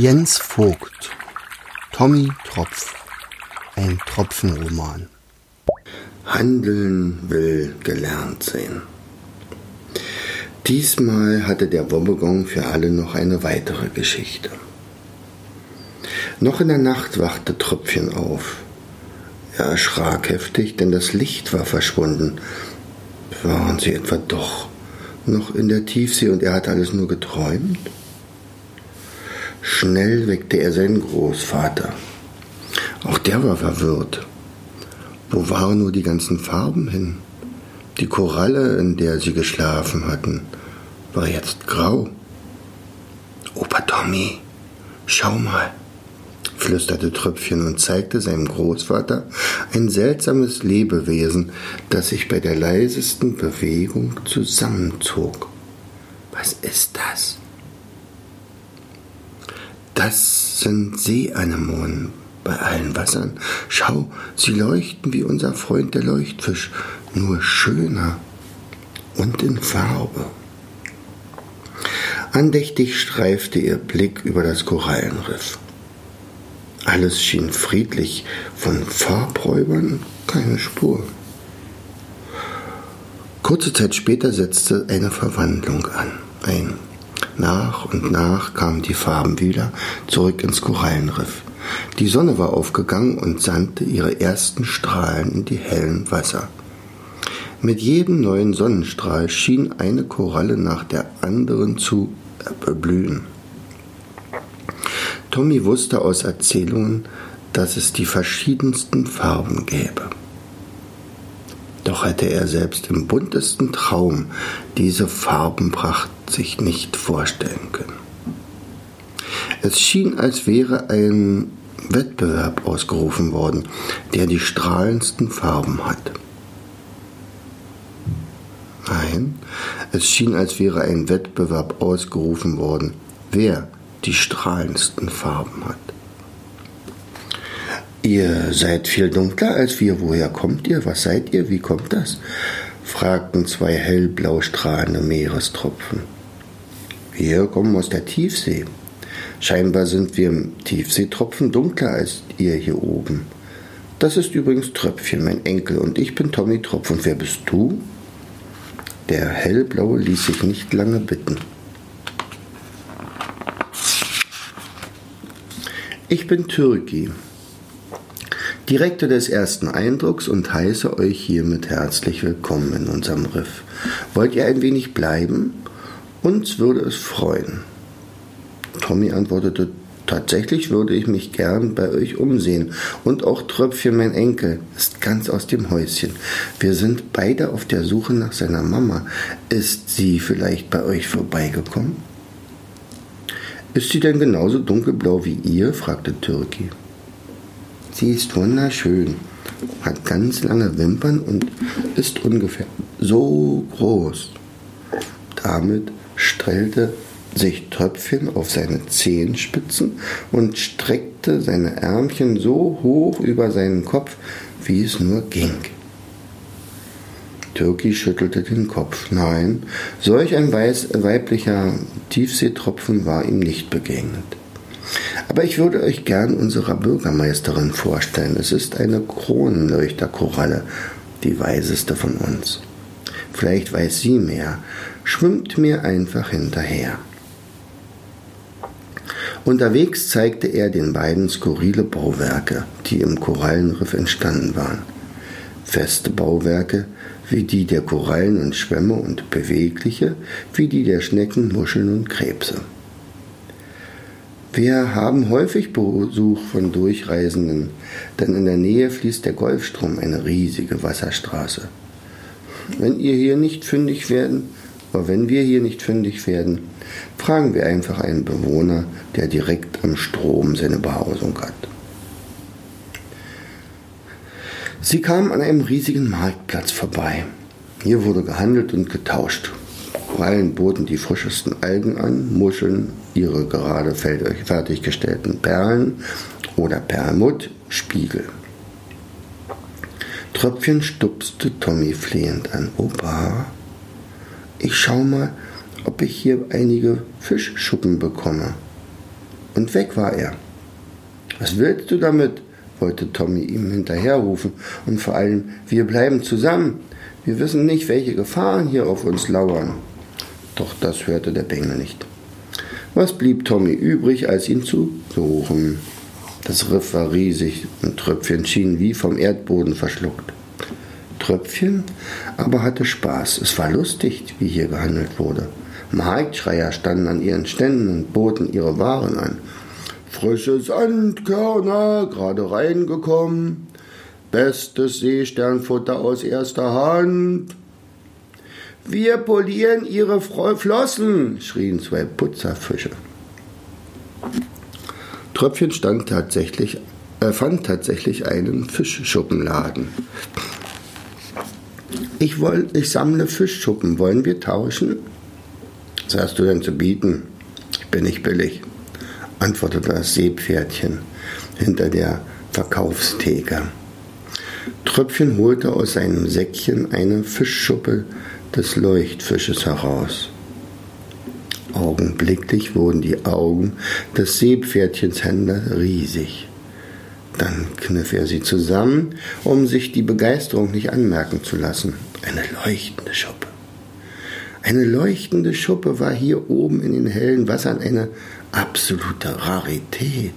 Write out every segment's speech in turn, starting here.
Jens Vogt Tommy Tropf Ein Tropfenroman Handeln will gelernt sein. Diesmal hatte der Wobbegong für alle noch eine weitere Geschichte. Noch in der Nacht wachte Tröpfchen auf. Er erschrak heftig, denn das Licht war verschwunden. Waren sie etwa doch noch in der Tiefsee und er hatte alles nur geträumt? Schnell weckte er seinen Großvater. Auch der war verwirrt. Wo waren nur die ganzen Farben hin? Die Koralle, in der sie geschlafen hatten, war jetzt grau. Opa Tommy, schau mal, flüsterte Tröpfchen und zeigte seinem Großvater ein seltsames Lebewesen, das sich bei der leisesten Bewegung zusammenzog. Was ist das? Das sind Seeanemonen bei allen Wassern. Schau, sie leuchten wie unser Freund der Leuchtfisch, nur schöner und in Farbe. Andächtig streifte ihr Blick über das Korallenriff. Alles schien friedlich, von Farbräubern keine Spur. Kurze Zeit später setzte eine Verwandlung an. Ein nach und nach kamen die Farben wieder zurück ins Korallenriff. Die Sonne war aufgegangen und sandte ihre ersten Strahlen in die hellen Wasser. Mit jedem neuen Sonnenstrahl schien eine Koralle nach der anderen zu erblühen. Tommy wusste aus Erzählungen, dass es die verschiedensten Farben gäbe. Doch hätte er selbst im buntesten Traum diese Farbenpracht sich nicht vorstellen können. Es schien, als wäre ein Wettbewerb ausgerufen worden, der die strahlendsten Farben hat. Nein, es schien, als wäre ein Wettbewerb ausgerufen worden, wer die strahlendsten Farben hat. Ihr seid viel dunkler als wir. Woher kommt ihr? Was seid ihr? Wie kommt das? fragten zwei hellblau strahlende Meerestropfen. Wir kommen aus der Tiefsee. Scheinbar sind wir im Tiefseetropfen dunkler als ihr hier oben. Das ist übrigens Tröpfchen, mein Enkel, und ich bin Tommy Tropf. Und wer bist du? Der Hellblaue ließ sich nicht lange bitten. Ich bin Türki, Direktor des ersten Eindrucks und heiße euch hiermit herzlich willkommen in unserem Riff. Wollt ihr ein wenig bleiben? Uns würde es freuen. Tommy antwortete, tatsächlich würde ich mich gern bei euch umsehen. Und auch Tröpfchen, mein Enkel, ist ganz aus dem Häuschen. Wir sind beide auf der Suche nach seiner Mama. Ist sie vielleicht bei euch vorbeigekommen? Ist sie denn genauso dunkelblau wie ihr? fragte Türki. Sie ist wunderschön, hat ganz lange Wimpern und ist ungefähr so groß. Damit stellte sich Tröpfchen auf seine Zehenspitzen und streckte seine Ärmchen so hoch über seinen Kopf, wie es nur ging. Türki schüttelte den Kopf. Nein, solch ein weiß, weiblicher Tiefseetropfen war ihm nicht begegnet. Aber ich würde euch gern unserer Bürgermeisterin vorstellen. Es ist eine Kronenleuchterkoralle, die weiseste von uns. Vielleicht weiß sie mehr. Schwimmt mir einfach hinterher. Unterwegs zeigte er den beiden skurrile Bauwerke, die im Korallenriff entstanden waren. Feste Bauwerke wie die der Korallen und Schwämme und bewegliche wie die der Schnecken, Muscheln und Krebse. Wir haben häufig Besuch von Durchreisenden, denn in der Nähe fließt der Golfstrom, eine riesige Wasserstraße. Wenn ihr hier nicht fündig werden, oder wenn wir hier nicht fündig werden, fragen wir einfach einen Bewohner, der direkt am Strom seine Behausung hat. Sie kamen an einem riesigen Marktplatz vorbei. Hier wurde gehandelt und getauscht. Korallen boten die frischesten Algen an, Muscheln ihre gerade fertiggestellten Perlen oder Perlmutt, Spiegel. Tröpfchen stupste Tommy flehend an. Opa, ich schau mal, ob ich hier einige Fischschuppen bekomme. Und weg war er. Was willst du damit? wollte Tommy ihm hinterherrufen. Und vor allem, wir bleiben zusammen. Wir wissen nicht, welche Gefahren hier auf uns lauern. Doch das hörte der Bengel nicht. Was blieb Tommy übrig, als ihn zu suchen? Das Riff war riesig und Tröpfchen schien wie vom Erdboden verschluckt. Tröpfchen aber hatte Spaß. Es war lustig, wie hier gehandelt wurde. Marktschreier standen an ihren Ständen und boten ihre Waren an. Frische Sandkörner, gerade reingekommen. Bestes Seesternfutter aus erster Hand. Wir polieren ihre Flossen, schrien zwei Putzerfische. Tröpfchen stand tatsächlich, äh, fand tatsächlich einen Fischschuppenladen. Ich, woll, ich sammle Fischschuppen. Wollen wir tauschen? Was hast du denn zu bieten? Ich bin nicht billig, antwortete das Seepferdchen hinter der Verkaufstheke. Tröpfchen holte aus seinem Säckchen eine Fischschuppe des Leuchtfisches heraus. Augenblicklich wurden die Augen des Seepferdchens Händler riesig. Dann kniff er sie zusammen, um sich die Begeisterung nicht anmerken zu lassen. Eine leuchtende Schuppe. Eine leuchtende Schuppe war hier oben in den hellen Wassern eine absolute Rarität.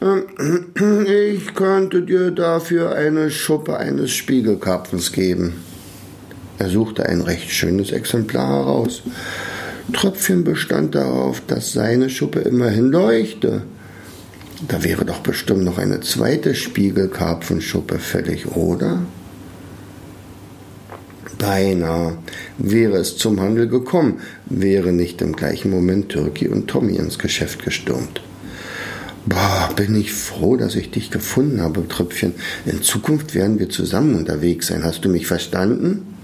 Ich könnte dir dafür eine Schuppe eines Spiegelkarpfens geben. Er suchte ein recht schönes Exemplar heraus. Tröpfchen bestand darauf, dass seine Schuppe immerhin leuchte. Da wäre doch bestimmt noch eine zweite Spiegelkarpfenschuppe fällig, oder? Beinahe wäre es zum Handel gekommen, wäre nicht im gleichen Moment Türki und Tommy ins Geschäft gestürmt. Boah, bin ich froh, dass ich dich gefunden habe, Tröpfchen. In Zukunft werden wir zusammen unterwegs sein. Hast du mich verstanden?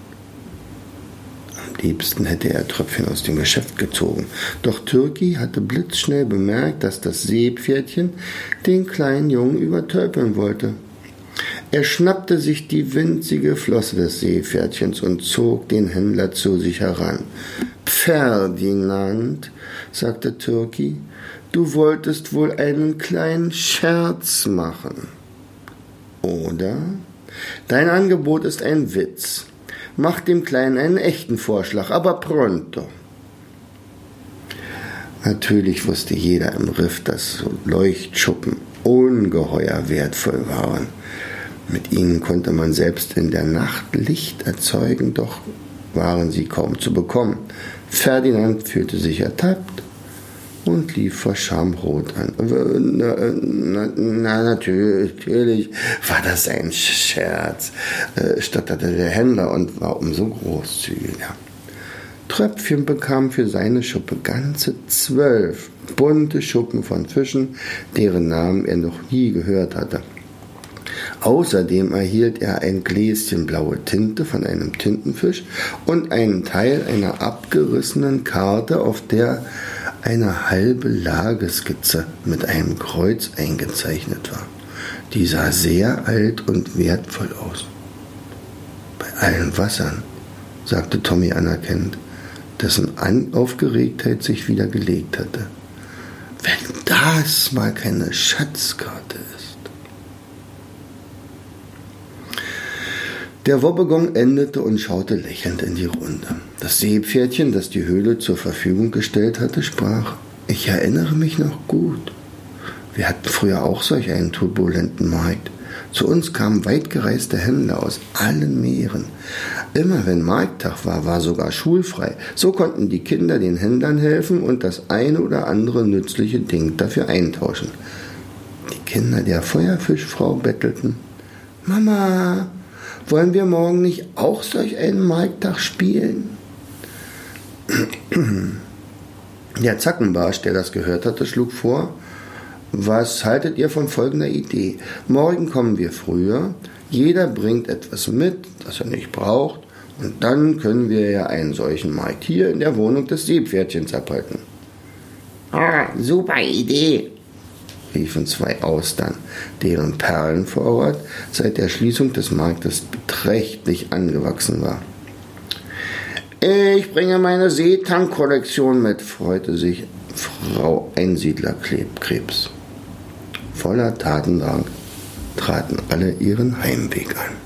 Liebsten hätte er Tröpfchen aus dem Geschäft gezogen. Doch Türki hatte blitzschnell bemerkt, dass das Seepferdchen den kleinen Jungen übertölpeln wollte. Er schnappte sich die winzige Flosse des Seepferdchens und zog den Händler zu sich heran. Ferdinand, sagte Türki, du wolltest wohl einen kleinen Scherz machen. Oder? Dein Angebot ist ein Witz. Mach dem Kleinen einen echten Vorschlag, aber pronto. Natürlich wusste jeder im Riff, dass Leuchtschuppen ungeheuer wertvoll waren. Mit ihnen konnte man selbst in der Nacht Licht erzeugen, doch waren sie kaum zu bekommen. Ferdinand fühlte sich ertappt und lief vor Schamrot an. Na, na, na, natürlich war das ein Scherz, äh, stotterte der Händler und war umso großzügiger. Tröpfchen bekam für seine Schuppe ganze zwölf bunte Schuppen von Fischen, deren Namen er noch nie gehört hatte. Außerdem erhielt er ein Gläschen blaue Tinte von einem Tintenfisch und einen Teil einer abgerissenen Karte, auf der eine halbe Lageskizze mit einem Kreuz eingezeichnet war. Die sah sehr alt und wertvoll aus. Bei allen Wassern, sagte Tommy anerkennend, dessen Aufgeregtheit sich wieder gelegt hatte. Wenn das mal keine Schatzkarte ist. Der Wobbegong endete und schaute lächelnd in die Runde. Das Seepferdchen, das die Höhle zur Verfügung gestellt hatte, sprach, ich erinnere mich noch gut. Wir hatten früher auch solch einen turbulenten Markt. Zu uns kamen weitgereiste Händler aus allen Meeren. Immer wenn Markttag war, war sogar schulfrei. So konnten die Kinder den Händlern helfen und das eine oder andere nützliche Ding dafür eintauschen. Die Kinder der Feuerfischfrau bettelten. Mama, wollen wir morgen nicht auch solch einen Markttag spielen? Der Zackenbarsch, der das gehört hatte, schlug vor, was haltet ihr von folgender Idee? Morgen kommen wir früher, jeder bringt etwas mit, das er nicht braucht, und dann können wir ja einen solchen Markt hier in der Wohnung des Seepferdchens abhalten. Ah, super Idee, riefen zwei Austern, deren Perlenvorrat seit der Schließung des Marktes beträchtlich angewachsen war. Ich bringe meine Seetankkollektion mit, freute sich Frau Einsiedlerkrebs. Voller Tatendrang traten alle ihren Heimweg an.